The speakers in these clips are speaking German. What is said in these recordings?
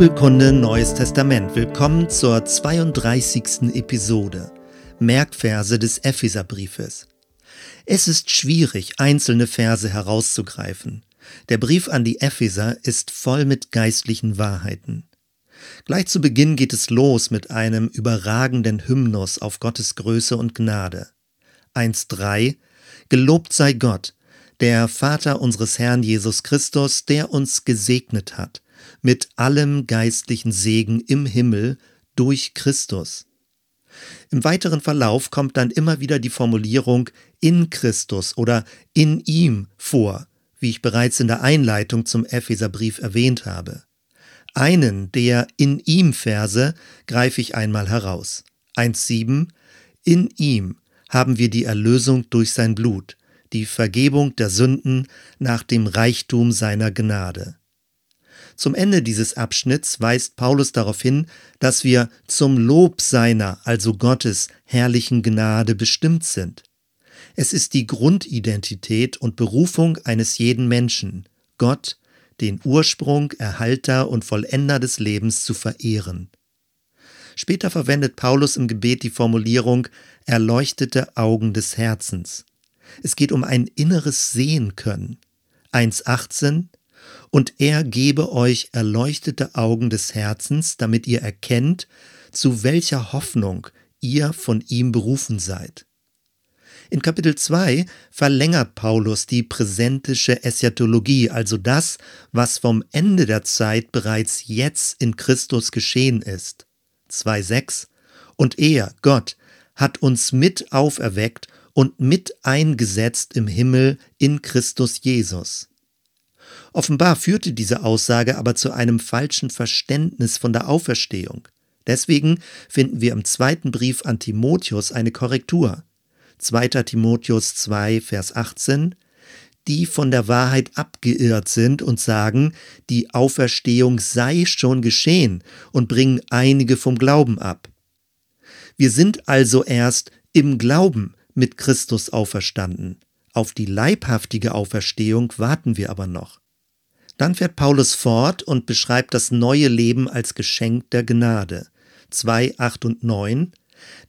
Bibelkunde Neues Testament. Willkommen zur 32. Episode. Merkverse des Epheserbriefes. Es ist schwierig, einzelne Verse herauszugreifen. Der Brief an die Epheser ist voll mit geistlichen Wahrheiten. Gleich zu Beginn geht es los mit einem überragenden Hymnus auf Gottes Größe und Gnade. 1.3 Gelobt sei Gott, der Vater unseres Herrn Jesus Christus, der uns gesegnet hat, mit allem geistlichen Segen im Himmel durch Christus. Im weiteren Verlauf kommt dann immer wieder die Formulierung in Christus oder in ihm vor, wie ich bereits in der Einleitung zum Epheserbrief erwähnt habe. Einen der in ihm Verse greife ich einmal heraus. 1.7 In ihm haben wir die Erlösung durch sein Blut, die Vergebung der Sünden nach dem Reichtum seiner Gnade. Zum Ende dieses Abschnitts weist Paulus darauf hin, dass wir zum Lob seiner, also Gottes, herrlichen Gnade bestimmt sind. Es ist die Grundidentität und Berufung eines jeden Menschen, Gott, den Ursprung, Erhalter und Vollender des Lebens zu verehren. Später verwendet Paulus im Gebet die Formulierung erleuchtete Augen des Herzens. Es geht um ein inneres Sehen können. 1.18 Und er gebe euch erleuchtete Augen des Herzens, damit ihr erkennt, zu welcher Hoffnung ihr von ihm berufen seid. In Kapitel 2 verlängert Paulus die präsentische Eschatologie, also das, was vom Ende der Zeit bereits jetzt in Christus geschehen ist. 2.6 Und er, Gott, hat uns mit auferweckt und mit eingesetzt im Himmel in Christus Jesus. Offenbar führte diese Aussage aber zu einem falschen Verständnis von der Auferstehung. Deswegen finden wir im zweiten Brief an Timotheus eine Korrektur. 2. Timotheus 2, Vers 18, die von der Wahrheit abgeirrt sind und sagen, die Auferstehung sei schon geschehen und bringen einige vom Glauben ab. Wir sind also erst im Glauben mit Christus auferstanden. Auf die leibhaftige Auferstehung warten wir aber noch. Dann fährt Paulus fort und beschreibt das neue Leben als Geschenk der Gnade. 2, 8 und 9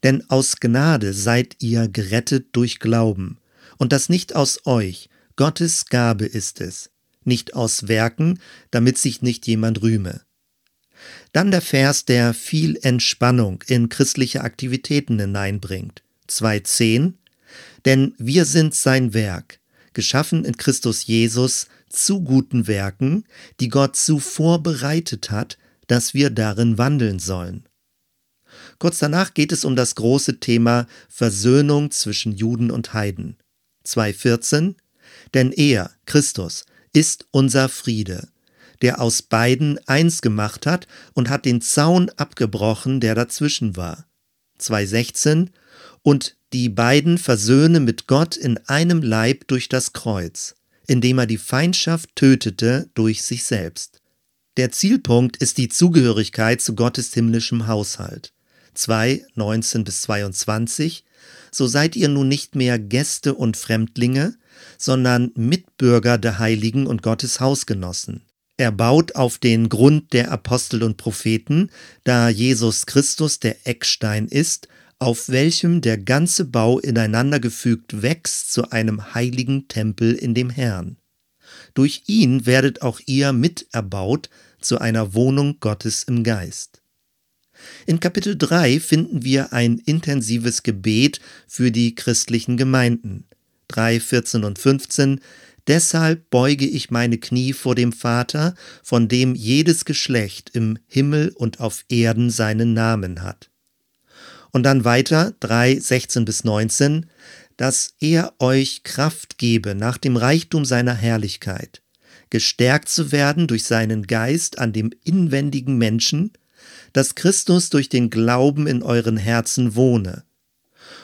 denn aus Gnade seid ihr gerettet durch Glauben, und das nicht aus euch, Gottes Gabe ist es, nicht aus Werken, damit sich nicht jemand rühme. Dann der Vers, der viel Entspannung in christliche Aktivitäten hineinbringt. 2.10 Denn wir sind sein Werk, geschaffen in Christus Jesus zu guten Werken, die Gott zuvor bereitet hat, dass wir darin wandeln sollen. Kurz danach geht es um das große Thema Versöhnung zwischen Juden und Heiden. 2.14 Denn er, Christus, ist unser Friede, der aus beiden eins gemacht hat und hat den Zaun abgebrochen, der dazwischen war. 2.16 Und die beiden versöhne mit Gott in einem Leib durch das Kreuz, indem er die Feindschaft tötete durch sich selbst. Der Zielpunkt ist die Zugehörigkeit zu Gottes himmlischem Haushalt. 2, 19 bis 22, so seid ihr nun nicht mehr Gäste und Fremdlinge, sondern Mitbürger der Heiligen und Gottes Hausgenossen. Er baut auf den Grund der Apostel und Propheten, da Jesus Christus der Eckstein ist, auf welchem der ganze Bau ineinandergefügt wächst zu einem heiligen Tempel in dem Herrn. Durch ihn werdet auch ihr miterbaut zu einer Wohnung Gottes im Geist. In Kapitel 3 finden wir ein intensives Gebet für die christlichen Gemeinden. 3, 14 und 15 Deshalb beuge ich meine Knie vor dem Vater, von dem jedes Geschlecht im Himmel und auf Erden seinen Namen hat. Und dann weiter 3, 16 bis 19, dass er euch Kraft gebe nach dem Reichtum seiner Herrlichkeit, gestärkt zu werden durch seinen Geist an dem inwendigen Menschen, dass Christus durch den Glauben in euren Herzen wohne.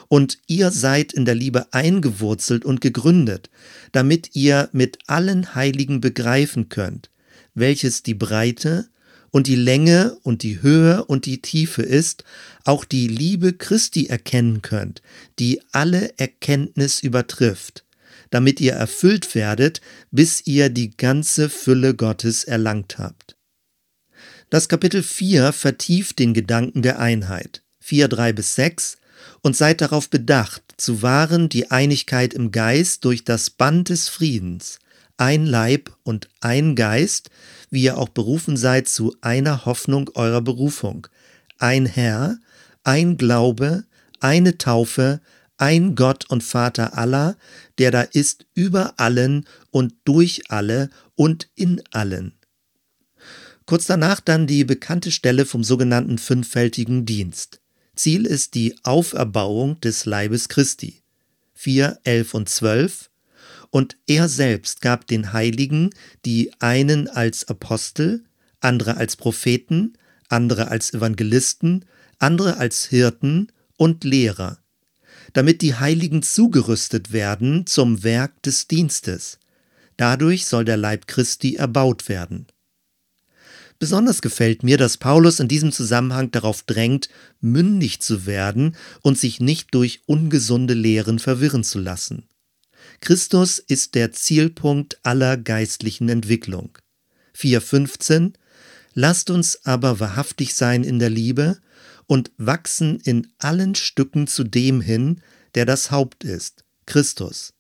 Und ihr seid in der Liebe eingewurzelt und gegründet, damit ihr mit allen Heiligen begreifen könnt, welches die Breite und die Länge und die Höhe und die Tiefe ist, auch die Liebe Christi erkennen könnt, die alle Erkenntnis übertrifft, damit ihr erfüllt werdet, bis ihr die ganze Fülle Gottes erlangt habt. Das Kapitel 4 vertieft den Gedanken der Einheit. 4, 3 bis 6 und seid darauf bedacht, zu wahren die Einigkeit im Geist durch das Band des Friedens, ein Leib und ein Geist, wie ihr auch berufen seid zu einer Hoffnung eurer Berufung, ein Herr, ein Glaube, eine Taufe, ein Gott und Vater aller, der da ist über allen und durch alle und in allen. Kurz danach dann die bekannte Stelle vom sogenannten fünffältigen Dienst. Ziel ist die Auferbauung des Leibes Christi. 4, 11 und 12. Und er selbst gab den Heiligen die einen als Apostel, andere als Propheten, andere als Evangelisten, andere als Hirten und Lehrer, damit die Heiligen zugerüstet werden zum Werk des Dienstes. Dadurch soll der Leib Christi erbaut werden. Besonders gefällt mir, dass Paulus in diesem Zusammenhang darauf drängt, mündig zu werden und sich nicht durch ungesunde Lehren verwirren zu lassen. Christus ist der Zielpunkt aller geistlichen Entwicklung. 4.15 Lasst uns aber wahrhaftig sein in der Liebe und wachsen in allen Stücken zu dem hin, der das Haupt ist, Christus.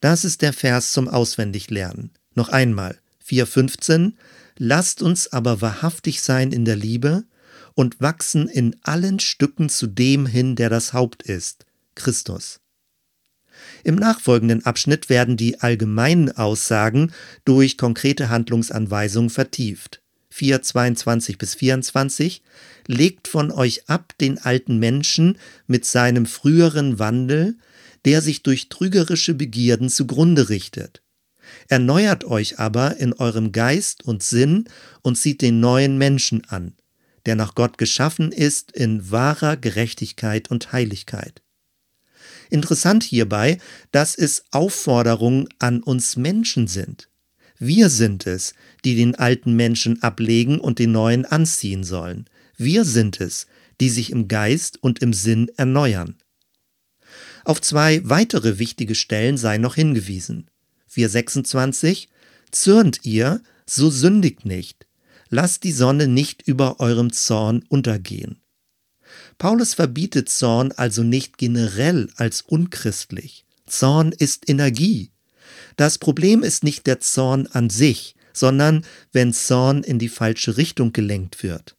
Das ist der Vers zum Auswendiglernen. Noch einmal. 4.15 Lasst uns aber wahrhaftig sein in der Liebe und wachsen in allen Stücken zu dem hin, der das Haupt ist, Christus. Im nachfolgenden Abschnitt werden die allgemeinen Aussagen durch konkrete Handlungsanweisungen vertieft. 4, 22 bis 24 legt von euch ab den alten Menschen mit seinem früheren Wandel, der sich durch trügerische Begierden zugrunde richtet Erneuert euch aber in eurem Geist und Sinn und zieht den neuen Menschen an, der nach Gott geschaffen ist in wahrer Gerechtigkeit und Heiligkeit. Interessant hierbei, dass es Aufforderungen an uns Menschen sind. Wir sind es, die den alten Menschen ablegen und den neuen anziehen sollen. Wir sind es, die sich im Geist und im Sinn erneuern. Auf zwei weitere wichtige Stellen sei noch hingewiesen. 426 Zürnt ihr, so sündigt nicht. Lasst die Sonne nicht über eurem Zorn untergehen. Paulus verbietet Zorn also nicht generell als unchristlich. Zorn ist Energie. Das Problem ist nicht der Zorn an sich, sondern wenn Zorn in die falsche Richtung gelenkt wird.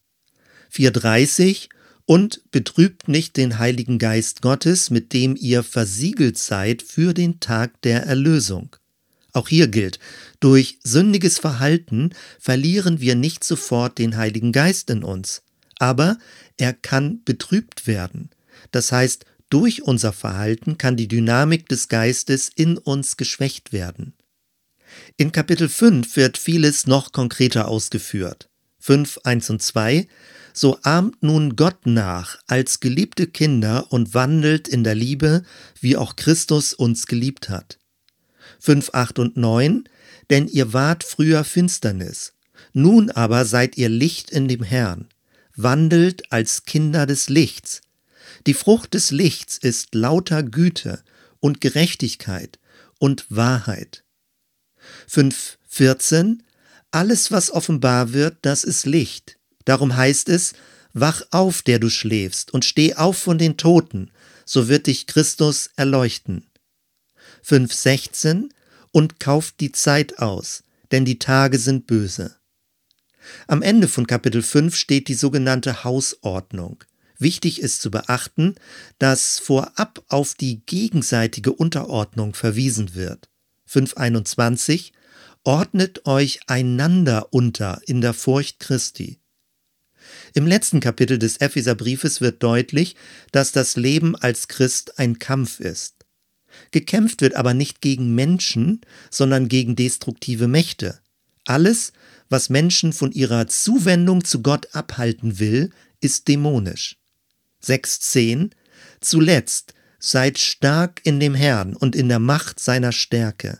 430 und betrübt nicht den Heiligen Geist Gottes, mit dem ihr versiegelt seid für den Tag der Erlösung. Auch hier gilt, durch sündiges Verhalten verlieren wir nicht sofort den Heiligen Geist in uns, aber er kann betrübt werden. Das heißt, durch unser Verhalten kann die Dynamik des Geistes in uns geschwächt werden. In Kapitel 5 wird vieles noch konkreter ausgeführt. 5, 1 und 2 So ahmt nun Gott nach als geliebte Kinder und wandelt in der Liebe, wie auch Christus uns geliebt hat. 5, 8 und 9, denn ihr wart früher Finsternis, nun aber seid ihr Licht in dem Herrn, wandelt als Kinder des Lichts. Die Frucht des Lichts ist lauter Güte und Gerechtigkeit und Wahrheit. 5, 14, alles, was offenbar wird, das ist Licht. Darum heißt es, Wach auf, der du schläfst, und steh auf von den Toten, so wird dich Christus erleuchten. 5,16 und kauft die Zeit aus, denn die Tage sind böse. Am Ende von Kapitel 5 steht die sogenannte Hausordnung. Wichtig ist zu beachten, dass vorab auf die gegenseitige Unterordnung verwiesen wird. 521 Ordnet euch einander unter in der Furcht Christi. Im letzten Kapitel des Epheserbriefes wird deutlich, dass das Leben als Christ ein Kampf ist. Gekämpft wird aber nicht gegen Menschen, sondern gegen destruktive Mächte. Alles, was Menschen von ihrer Zuwendung zu Gott abhalten will, ist dämonisch. 6.10 Zuletzt seid stark in dem Herrn und in der Macht seiner Stärke.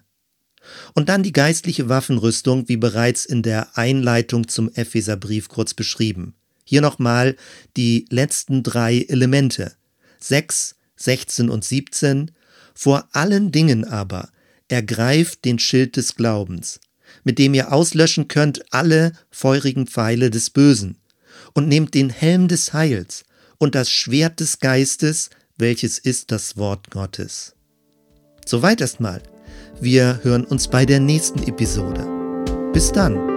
Und dann die geistliche Waffenrüstung, wie bereits in der Einleitung zum Epheserbrief kurz beschrieben. Hier nochmal die letzten drei Elemente. 6, 16 und 17 vor allen Dingen aber ergreift den Schild des Glaubens, mit dem ihr auslöschen könnt alle feurigen Pfeile des Bösen, und nehmt den Helm des Heils und das Schwert des Geistes, welches ist das Wort Gottes. Soweit erstmal. Wir hören uns bei der nächsten Episode. Bis dann.